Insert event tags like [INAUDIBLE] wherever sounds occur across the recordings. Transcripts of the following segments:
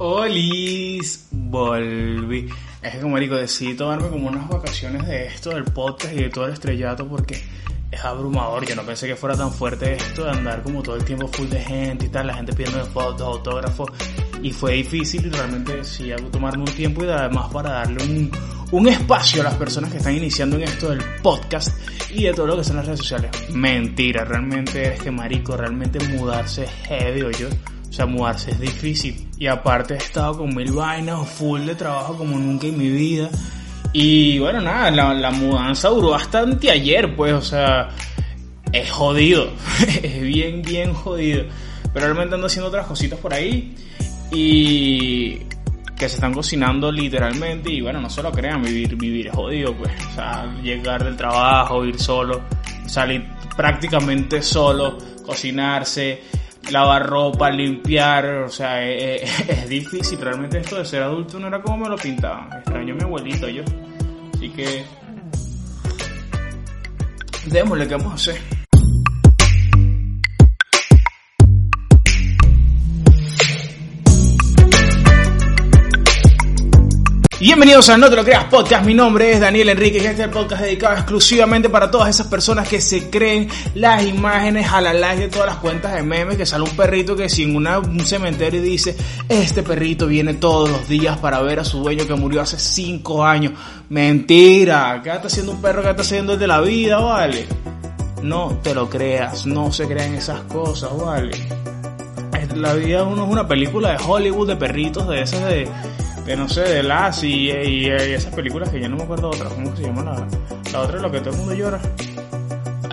Olis, volví. Es que como marico, decidí tomarme como unas vacaciones de esto, del podcast y de todo el estrellato porque es abrumador. Yo no pensé que fuera tan fuerte esto de andar como todo el tiempo full de gente y tal, la gente pidiendo fotos, autógrafos. Y fue difícil y realmente hago tomarme un tiempo y además para darle un, un espacio a las personas que están iniciando en esto del podcast y de todo lo que son las redes sociales. Mentira, realmente es que marico, realmente mudarse es heavy, yo. O sea, mudarse es difícil. Y aparte he estado con mil vainas, full de trabajo como nunca en mi vida. Y bueno, nada, la, mudanza duró bastante ayer, pues, o sea, es jodido. [LAUGHS] es bien, bien jodido. Pero realmente ando haciendo otras cositas por ahí. Y que se están cocinando literalmente y bueno, no se lo crean, vivir, vivir es jodido, pues, o sea, llegar del trabajo, ir solo, salir prácticamente solo, cocinarse, lavar ropa, limpiar, o sea, es, [LAUGHS] es, difícil, realmente esto de ser adulto no era como me lo pintaban, extraño a mi abuelito yo, así que démosle, ¿qué vamos a hacer? Bienvenidos a No Te Lo Creas Podcast, mi nombre es Daniel Enrique y este es el podcast dedicado exclusivamente para todas esas personas que se creen las imágenes a la like de todas las cuentas de memes, que sale un perrito que sin una, un cementerio dice, este perrito viene todos los días para ver a su dueño que murió hace 5 años. Mentira, ¿qué está haciendo un perro que está haciendo de la vida, vale? No te lo creas, no se crean esas cosas, vale. La vida uno es una película de Hollywood de perritos de esas de de no sé, de las y, y, esas películas que ya no me acuerdo otra, ¿cómo se llama la, la otra? Lo que todo el mundo llora.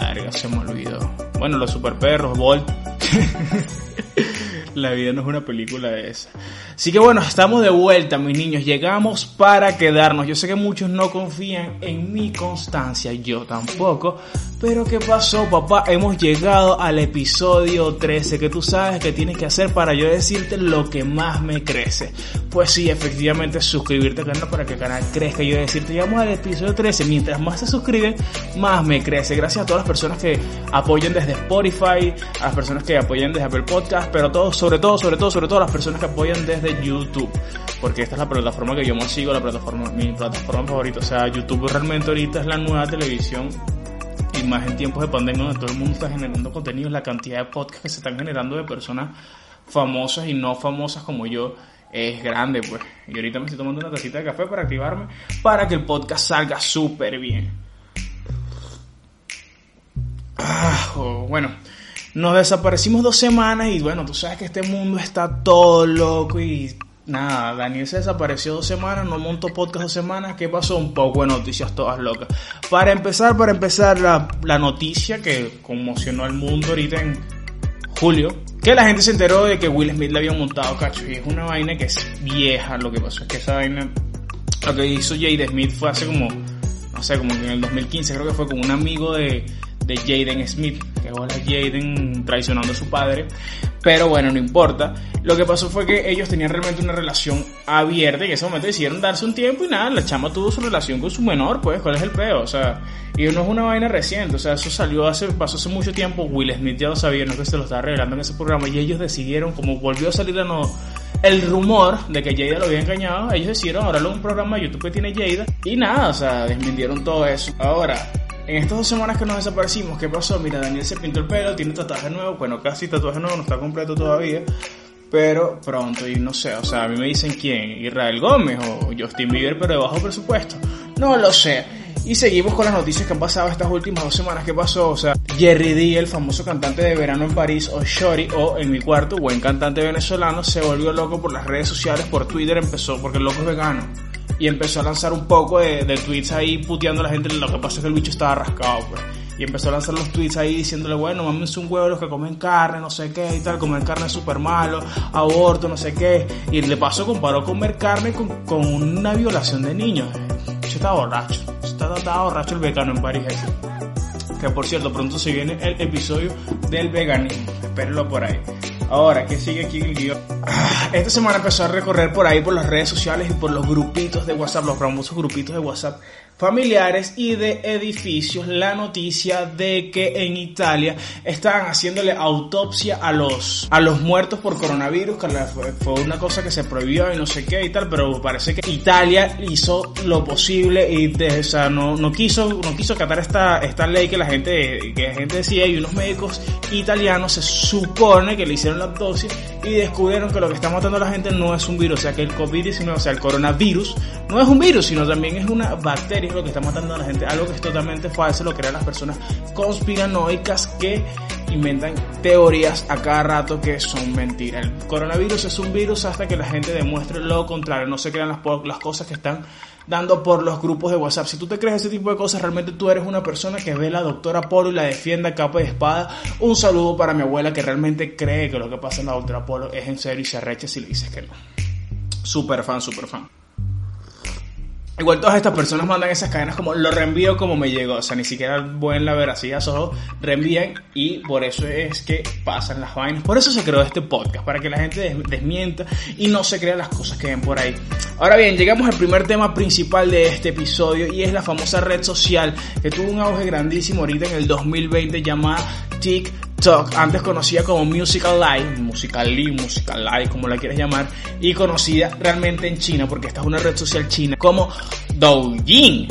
Verga, se me olvidó. Bueno, los super perros, Bolt. [LAUGHS] [LAUGHS] la vida no es una película de esa. Así que bueno, estamos de vuelta, mis niños. Llegamos para quedarnos. Yo sé que muchos no confían en mi constancia, yo tampoco. Pero ¿qué pasó, papá? Hemos llegado al episodio 13 que tú sabes que tienes que hacer para yo decirte lo que más me crece. Pues sí, efectivamente, suscribirte al canal para que el canal crezca. Yo decirte, llegamos al episodio 13. Mientras más se suscriben, más me crece. Gracias a todas las personas que apoyan desde Spotify, a las personas que apoyan desde Apple Podcast, pero todo, sobre todo, sobre todo, sobre todo, las personas que apoyan desde YouTube, porque esta es la plataforma que yo más sigo, la plataforma, mi plataforma favorita. O sea, YouTube realmente ahorita es la nueva televisión y más en tiempos de pandemia donde todo el mundo está generando contenido, la cantidad de podcasts que se están generando de personas famosas y no famosas como yo es grande, pues. Y ahorita me estoy tomando una tacita de café para activarme para que el podcast salga súper bien. Ah, bueno, nos desaparecimos dos semanas y bueno, tú sabes que este mundo está todo loco y nada, Daniel se desapareció dos semanas, no montó podcast dos semanas, ¿qué pasó? Un poco de noticias todas locas. Para empezar, para empezar, la, la noticia que conmocionó al mundo ahorita en julio, que la gente se enteró de que Will Smith le había montado cacho y es una vaina que es vieja, lo que pasó es que esa vaina, lo que hizo Jade Smith fue hace como, no sé, como en el 2015 creo que fue con un amigo de de Jaden Smith, que ahora Jaden traicionando a su padre, pero bueno, no importa. Lo que pasó fue que ellos tenían realmente una relación abierta y en ese momento decidieron darse un tiempo y nada, la chama tuvo su relación con su menor, pues, ¿cuál es el peo? O sea, y no es una vaina reciente, o sea, eso salió hace, pasó hace mucho tiempo, Will Smith ya lo sabía, no es que se lo estaba revelando en ese programa y ellos decidieron, como volvió a salir el rumor de que Jada lo había engañado, ellos decidieron ahora un programa de YouTube que tiene Jada y nada, o sea, desmintieron todo eso. Ahora, en estas dos semanas que nos desaparecimos, ¿qué pasó? Mira, Daniel se pintó el pelo, tiene tatuaje nuevo, bueno, casi tatuaje nuevo, no está completo todavía, pero pronto, y no sé, o sea, a mí me dicen quién, Israel Gómez o Justin Bieber, pero de bajo presupuesto. No lo sé. Y seguimos con las noticias que han pasado estas últimas dos semanas. ¿Qué pasó? O sea, Jerry D, el famoso cantante de verano en París, o Shori, o en mi cuarto, buen cantante venezolano, se volvió loco por las redes sociales, por Twitter empezó, porque el loco es vegano y empezó a lanzar un poco de, tweets ahí puteando a la gente. Lo que pasa es que el bicho estaba rascado, pues. Y empezó a lanzar los tweets ahí diciéndole, bueno, mames un huevo los que comen carne, no sé qué y tal, comer carne es súper malo, aborto, no sé qué. Y le pasó, comparó comer carne con, una violación de niños. Yo estaba borracho, estaba, estaba borracho el vegano en París Que por cierto, pronto se viene el episodio del veganismo. Espérenlo por ahí. Ahora, ¿qué sigue aquí el guion? Ah, esta semana empezó a recorrer por ahí, por las redes sociales y por los grupitos de WhatsApp, los famosos grupitos de WhatsApp familiares y de edificios la noticia de que en Italia estaban haciéndole autopsia a los, a los muertos por coronavirus, que fue una cosa que se prohibió y no sé qué y tal, pero parece que Italia hizo lo posible y de, o no, no quiso, no quiso acatar esta, esta ley que la gente, que la gente decía y unos médicos italianos se supone que le hicieron la autopsia y descubrieron que lo que está matando a la gente no es un virus, o sea que el COVID-19, o sea el coronavirus, no es un virus, sino también es una bacteria lo que está matando a la gente. Algo que es totalmente falso, lo crean las personas conspiranoicas que inventan teorías a cada rato que son mentiras. El coronavirus es un virus hasta que la gente demuestre lo contrario. No se crean las, cosas que están dando por los grupos de WhatsApp. Si tú te crees ese tipo de cosas, realmente tú eres una persona que ve a la doctora Polo y la defienda capa y espada. Un saludo para mi abuela que realmente cree que lo que pasa en la doctora Polo es en serio y se arrecha si le dices que no. Super fan, super fan. Igual todas estas personas mandan esas cadenas como lo reenvío como me llegó, o sea, ni siquiera pueden la veracidad, solo reenvían y por eso es que pasan las vainas. Por eso se creó este podcast, para que la gente desmienta y no se crea las cosas que ven por ahí. Ahora bien, llegamos al primer tema principal de este episodio y es la famosa red social que tuvo un auge grandísimo ahorita en el 2020 llamada TikTok antes conocida como Musical Live, Musical.ly, Musical Live, como la quieres llamar, y conocida realmente en China, porque esta es una red social china, como Douyin.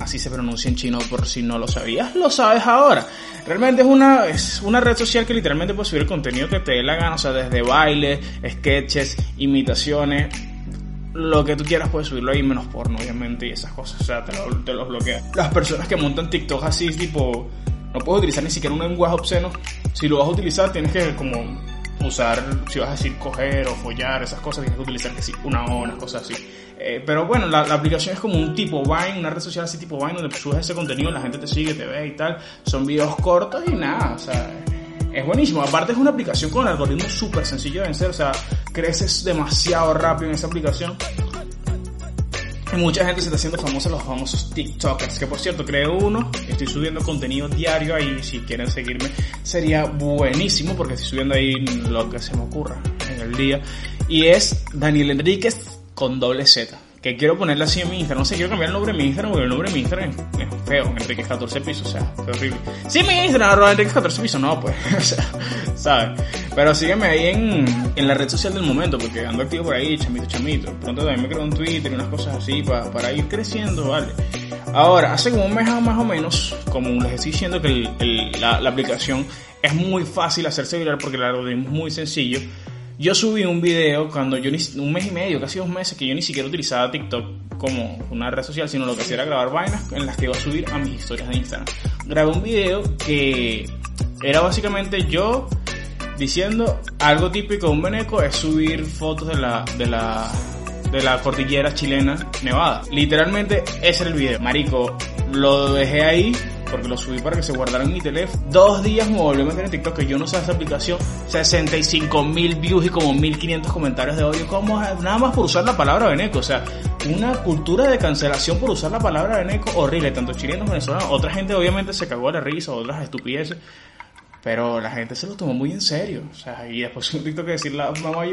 Así se pronuncia en chino, por si no lo sabías, lo sabes ahora. Realmente es una, es una red social que literalmente puede subir el contenido que te dé la gana, o sea, desde bailes, sketches, imitaciones, lo que tú quieras puedes subirlo ahí, menos porno, obviamente, y esas cosas, o sea, te lo, los bloquea. Las personas que montan TikTok así, tipo, no puedes utilizar ni siquiera un lenguaje obsceno. Si lo vas a utilizar, tienes que como usar, si vas a decir coger o follar, esas cosas, tienes que utilizar que sí, una O, unas cosas así. Eh, pero bueno, la, aplicación es como un tipo Vine, una red social así tipo Vine, donde subes ese contenido, la gente te sigue, te ve y tal. Son videos cortos y nada, o sea, es buenísimo. Aparte es una aplicación con un algoritmo súper sencillo de vencer, o sea, creces demasiado rápido en esa aplicación. Mucha gente se está haciendo famosa los famosos TikTokers, que por cierto creé uno, estoy subiendo contenido diario ahí, si quieren seguirme sería buenísimo porque estoy subiendo ahí lo que se me ocurra en el día. Y es Daniel Enríquez con doble Z que quiero ponerle así en mi Instagram. No sé, quiero cambiar el nombre de mi Instagram porque el nombre de mi Instagram es feo, Enrique 14 pisos, o sea, es horrible. Sí, mi Instagram, arroba Enrique 14 pisos, no, pues, [LAUGHS] o sea, ¿sabes? Pero sígueme ahí en, en la red social del momento porque ando activo por ahí, chamito, chamito. Pronto también me creo un Twitter y unas cosas así para, para ir creciendo, ¿vale? Ahora, hace como un mes más o menos, como les estoy diciendo que la aplicación es muy fácil hacerse viral porque el algoritmo es muy sencillo yo subí un video cuando yo, un mes y medio, casi dos meses, que yo ni siquiera utilizaba TikTok como una red social, sino lo que hacía era grabar vainas en las que iba a subir a mis historias de Instagram. Grabé un video que era básicamente yo diciendo algo típico de un veneco es subir fotos de la, de la, de la cordillera chilena nevada. Literalmente ese era el video. Marico, lo dejé ahí porque lo subí para que se guardara en mi teléfono. Dos días me volví a meter en TikTok, que yo no sé esa aplicación, 65 mil views y como 1500 comentarios de odio, como nada más por usar la palabra veneco, o sea, una cultura de cancelación por usar la palabra veneco horrible, tanto chilenos, venezolanos, otra gente obviamente se cagó a la risa, otras estupideces. Pero la gente se lo tomó muy en serio. O sea, y después un TikTok que decir, la,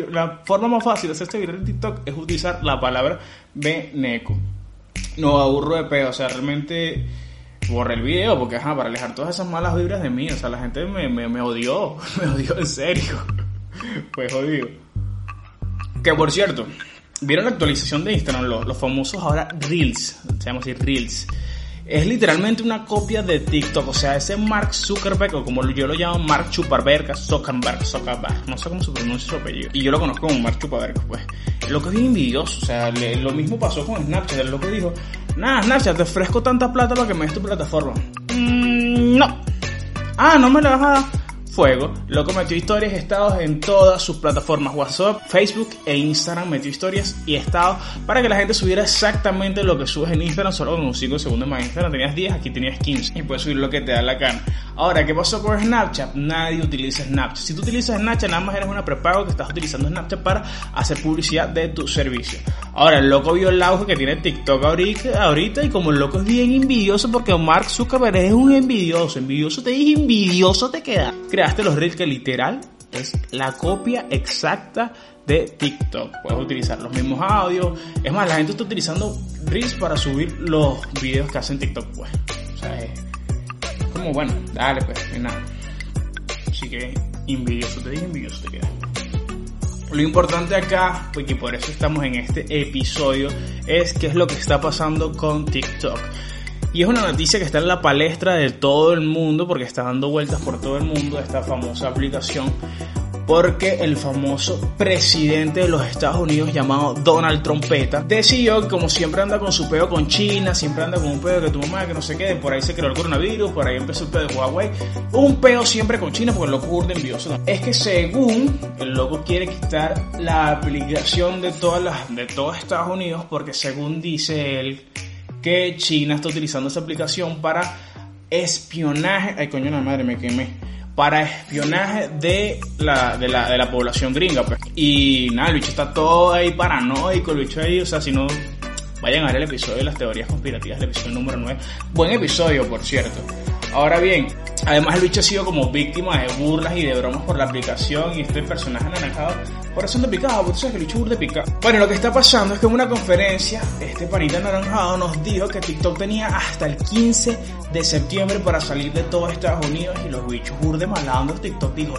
la forma más fácil de hacer este video en TikTok es utilizar la palabra veneco. No aburro de pedo, o sea, realmente borré el video porque, ajá, para alejar todas esas malas vibras de mí. O sea, la gente me, me, me odió, [LAUGHS] me odió en serio. [LAUGHS] pues jodido. Que por cierto, ¿vieron la actualización de Instagram? Los, los famosos ahora Reels, se llama así Reels es literalmente una copia de TikTok. O sea, ese Mark Zuckerberg, o como yo lo llamo, Mark Zuckerberg, Zuckerberg, Zuckerberg, no sé cómo se pronuncia su apellido. Y yo lo conozco como Mark Zuckerberg, pues. Lo que es bien envidioso, o sea, lo mismo pasó con Snapchat. Lo que dijo, nada, Snapchat, te ofrezco tanta plata para que me des tu plataforma. Mm, no. Ah, no me la vas a dar fuego. Loco metió historias estados en todas sus plataformas WhatsApp, Facebook e Instagram. Metió historias y estados para que la gente subiera exactamente lo que subes en Instagram solo con unos 5 segundos más. Instagram tenías 10, aquí tenías 15 y puedes subir lo que te da la gana. Ahora, ¿qué pasó con Snapchat? Nadie utiliza Snapchat. Si tú utilizas Snapchat, nada más eres una prepago que estás utilizando Snapchat para hacer publicidad de tu servicio. Ahora, el loco vio el auge que tiene TikTok ahorita, y como el loco es bien envidioso porque Mark Zuckerberg es un envidioso. Envidioso te dije, envidioso te queda. Creaste los reels que literal es la copia exacta de TikTok. Puedes utilizar los mismos audios. Es más, la gente está utilizando Reels para subir los videos que hacen TikTok, pues. O sea, es como, bueno, dale, pues, nada. Así que, envidioso te dije, envidioso te queda. Lo importante acá, porque por eso estamos en este episodio, es qué es lo que está pasando con TikTok. Y es una noticia que está en la palestra de todo el mundo, porque está dando vueltas por todo el mundo esta famosa aplicación porque el famoso presidente de los Estados Unidos llamado Donald Trompeta decidió que como siempre anda con su pedo con China, siempre anda con un pedo que tu mamá, que no sé qué, por ahí se creó el coronavirus, por ahí empezó el pedo de Huawei, un pedo siempre con China porque el loco urde envidioso. Es que según el loco quiere quitar la aplicación de todas las de todos Estados Unidos porque según dice él que China está utilizando esa aplicación para espionaje, ay coño la madre me quemé para espionaje de la, de la, de la población gringa. Pues. Y nada, el bicho está todo ahí paranoico, el bicho ahí, o sea, si no, vayan a ver el episodio de las teorías conspirativas, el episodio número 9. Buen episodio, por cierto. Ahora bien, además el bicho ha sido como víctima de burlas y de bromas por la aplicación y este personaje anaranjado por eso de picado, porque tú sabes que el bicho de picado. Bueno, lo que está pasando es que en una conferencia, este panita anaranjado nos dijo que TikTok tenía hasta el 15 de septiembre para salir de todo Estados Unidos y los bichos burde malando TikTok dijo,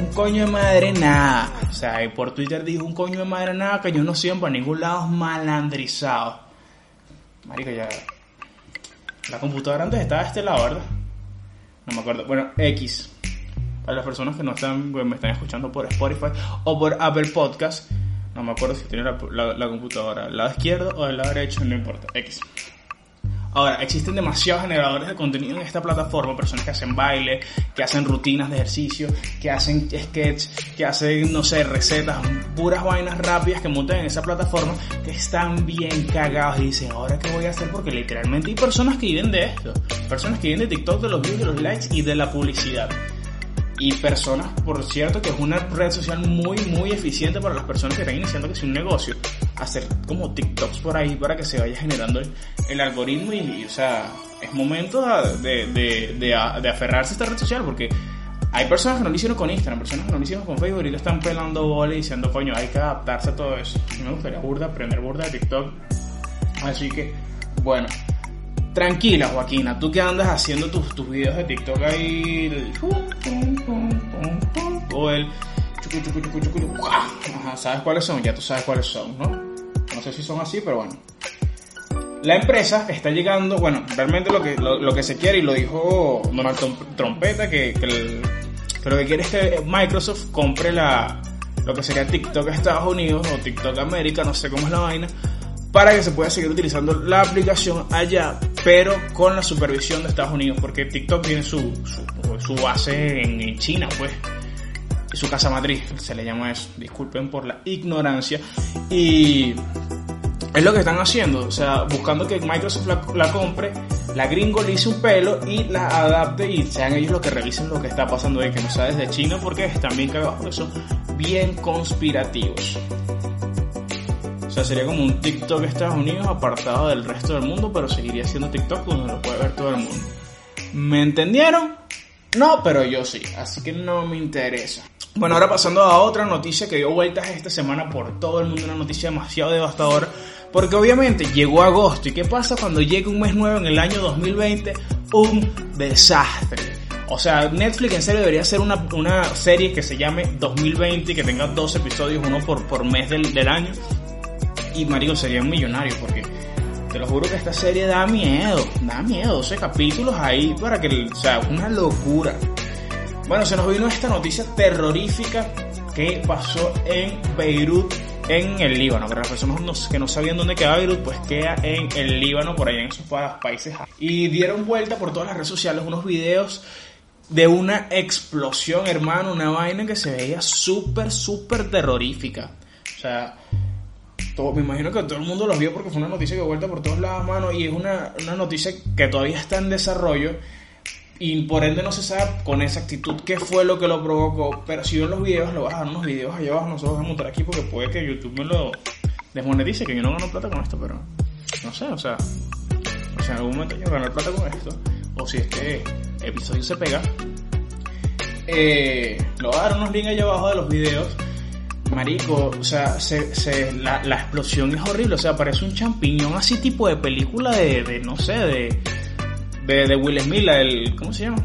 un coño de madre nada. O sea, y por Twitter dijo un coño de madre nada que yo no sigo para ningún lado malandrizado. Marica, ya la computadora antes estaba de este lado, ¿verdad? No me acuerdo. Bueno, X. Para las personas que no están, me están escuchando por Spotify o por Apple Podcast, no me acuerdo si tiene la, la computadora al lado izquierdo o al lado derecho, no importa. X. Ahora, existen demasiados generadores de contenido en esta plataforma, personas que hacen baile, que hacen rutinas de ejercicio, que hacen sketch, que hacen, no sé, recetas, puras vainas rápidas que montan en esa plataforma, que están bien cagados y dicen, ¿ahora qué voy a hacer? Porque literalmente hay personas que viven de esto, personas que viven de TikTok, de los views, de los likes y de la publicidad y personas, por cierto, que es una red social muy, muy eficiente para las personas que están iniciando que es un negocio. Hacer como TikToks por ahí para que se vaya generando el, algoritmo y, o sea, es momento de, de, de, aferrarse a esta red social porque hay personas que no lo hicieron con Instagram, personas que no lo hicieron con Facebook y le están pelando bola y diciendo, coño, hay que adaptarse a todo eso. me gustaría burda, aprender burda de TikTok. Así que, bueno, Tranquila, Joaquina, tú que andas haciendo tus, tus videos de TikTok ahí. O el. ¿sabes cuáles son? Ya tú sabes cuáles son, ¿no? No sé si son así, pero bueno. La empresa está llegando, bueno, realmente lo que, lo, que se quiere, y lo dijo Donald Trompeta, que, que, lo que quiere es que Microsoft compre la, lo que sería TikTok Estados Unidos o TikTok América, no sé cómo es la vaina, para que se pueda seguir utilizando la aplicación allá, pero con la supervisión de Estados Unidos, porque TikTok tiene su, su, base en China, pues, su casa matriz, se le llama eso, disculpen por la ignorancia, y es lo que están haciendo, o sea, buscando que Microsoft la, compre, la gringo le hice un pelo y la adapte y sean ellos los que revisen lo que está pasando ahí, que no sea desde China, porque están bien cagados, son bien conspirativos. O sea, sería como un TikTok Estados Unidos apartado del resto del mundo, pero seguiría siendo TikTok donde lo puede ver todo el mundo. ¿Me entendieron? No, pero yo sí, así que no me interesa. Bueno, ahora pasando a otra noticia que dio vueltas esta semana por todo el mundo, una noticia demasiado devastadora, porque obviamente llegó agosto y ¿qué pasa cuando llega un mes nuevo en el año 2020? Un desastre. O sea, Netflix en serio debería hacer una, una serie que se llame 2020 y que tenga dos episodios, uno por, por mes del, del año, y marico sería un millonario porque te lo juro que esta serie da miedo, da miedo, 12 capítulos ahí para que, o sea, una locura. Bueno, se nos vino esta noticia terrorífica que pasó en Beirut, en el Líbano. Para las personas que no sabían dónde queda Beirut, pues queda en el Líbano, por allá en esos países. Y dieron vuelta por todas las redes sociales unos videos de una explosión, hermano, una vaina que se veía súper, súper terrorífica. O sea, todo, me imagino que todo el mundo los vio porque fue una noticia que vuelta por todos lados, mano, y es una, una noticia que todavía está en desarrollo y por ende no se sabe con exactitud qué fue lo que lo provocó, pero si ven los videos, lo bajan unos videos allá abajo, nosotros vamos a montar aquí porque puede que YouTube me lo desmonetice, que yo no gano plata con esto, pero no sé, o sea, o sea, en algún momento yo ganar plata con esto, o si este episodio se pega, eh, lo voy a dar unos links allá abajo de los videos marico, o sea, se, se, la, la, explosión es horrible, o sea, parece un champiñón así tipo de película de, de no sé, de, de, de Will Smith, la del, ¿cómo se llama?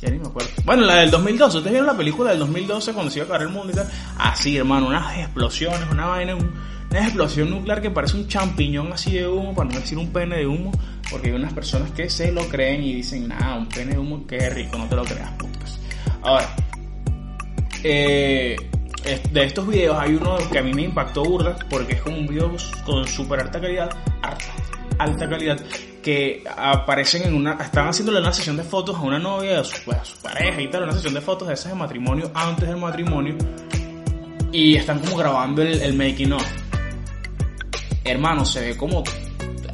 Ya ni me acuerdo. Bueno, la del 2012, ¿ustedes vieron la película del 2012 cuando se iba a acabar el mundo y tal? Así, hermano, unas explosiones, una vaina, una explosión nuclear que parece un champiñón así de humo, para no decir un pene de humo, porque hay unas personas que se lo creen y dicen, nada, un pene de humo, qué rico, no te lo creas, putas. Ahora, eh, de estos videos hay uno que a mí me impactó burda porque es como un video con súper alta calidad, alta, alta calidad, que aparecen en una, están haciéndole una sesión de fotos a una novia, a su, pues, a su pareja y tal, una sesión de fotos de esas de matrimonio antes del matrimonio y están como grabando el, el making of. Hermano, se ve como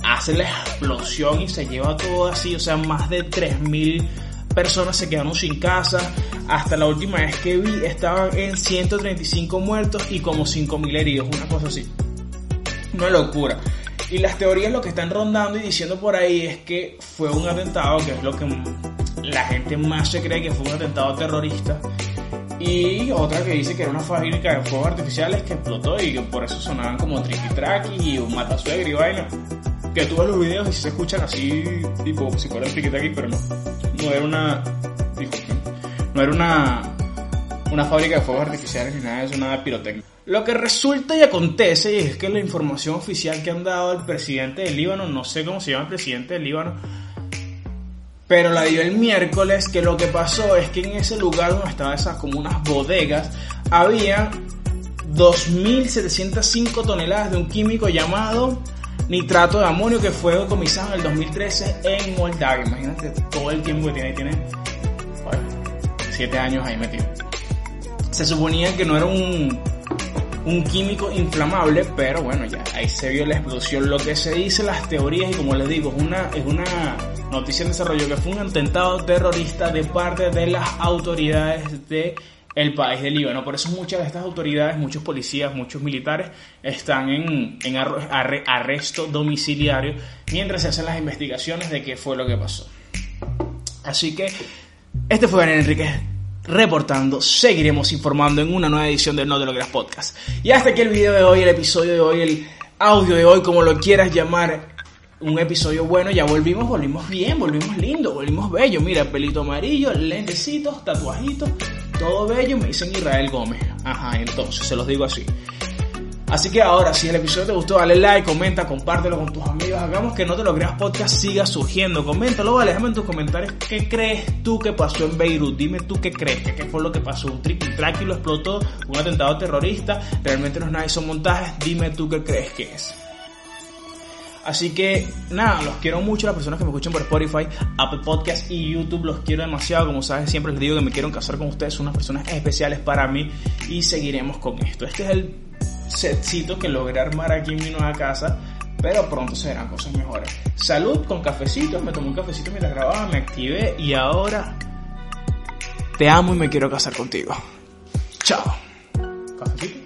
hace la explosión y se lleva todo así, o sea, más de 3000 personas se quedaron sin casa. Hasta la última vez que vi estaban en 135 muertos y como 5.000 heridos, una cosa así. Una locura. Y las teorías lo que están rondando y diciendo por ahí es que fue un atentado, que es lo que la gente más se cree que fue un atentado terrorista. Y otra que dice que era una fábrica de fuegos artificiales que explotó y que por eso sonaban como tricky tracky y un matasuegro y vaina. Que tú ves los videos y se escuchan así, tipo, si fuera tricky tracky, pero no no era una. No era una. Una fábrica de fuegos artificiales ni nada de eso, nada de pirotecnia. Lo que resulta y acontece es que la información oficial que han dado el presidente del Líbano, no sé cómo se llama el presidente del Líbano, pero la dio el miércoles que lo que pasó es que en ese lugar donde estaban esas como unas bodegas, había 2.705 toneladas de un químico llamado nitrato de amonio que fue decomisado en el 2013 en Moldavia. Imagínate todo el tiempo que tiene ahí, tiene 7 años ahí metido. Se suponía que no era un, un químico inflamable, pero bueno, ya ahí se vio la explosión. Lo que se dice, las teorías, y como les digo, es una, es una noticia en desarrollo que fue un atentado terrorista de parte de las autoridades de el país de Líbano. Por eso muchas de estas autoridades, muchos policías, muchos militares están en, en arresto domiciliario mientras se hacen las investigaciones de qué fue lo que pasó. Así que este fue Daniel Enrique reportando. Seguiremos informando en una nueva edición del No de Logras Podcast. Y hasta aquí el video de hoy, el episodio de hoy, el audio de hoy, como lo quieras llamar. Un episodio bueno, ya volvimos, volvimos bien, volvimos lindo, volvimos bello. Mira, pelito amarillo, lentecitos, tatuajitos todo bello, me dicen Israel Gómez. Ajá, entonces se los digo así. Así que ahora, si el episodio te gustó, dale like, comenta, compártelo con tus amigos. Hagamos que no te lo creas podcast siga surgiendo. Coméntalo, vale, déjame en tus comentarios qué crees tú que pasó en Beirut. Dime tú qué crees, qué fue lo que pasó. Un trick track y lo explotó, un atentado terrorista. Realmente no es nada, son montajes. Dime tú qué crees que es. Así que nada, los quiero mucho las personas que me escuchan por Spotify, Apple Podcast y YouTube. Los quiero demasiado. Como sabes, siempre les digo que me quiero casar con ustedes. Son unas personas especiales para mí y seguiremos con esto. Este es el setcito que logré armar aquí en mi nueva casa. Pero pronto se verán cosas mejores. Salud con cafecitos. Me tomé un cafecito mientras grababa, me activé y ahora te amo y me quiero casar contigo. Chao. Cafecito.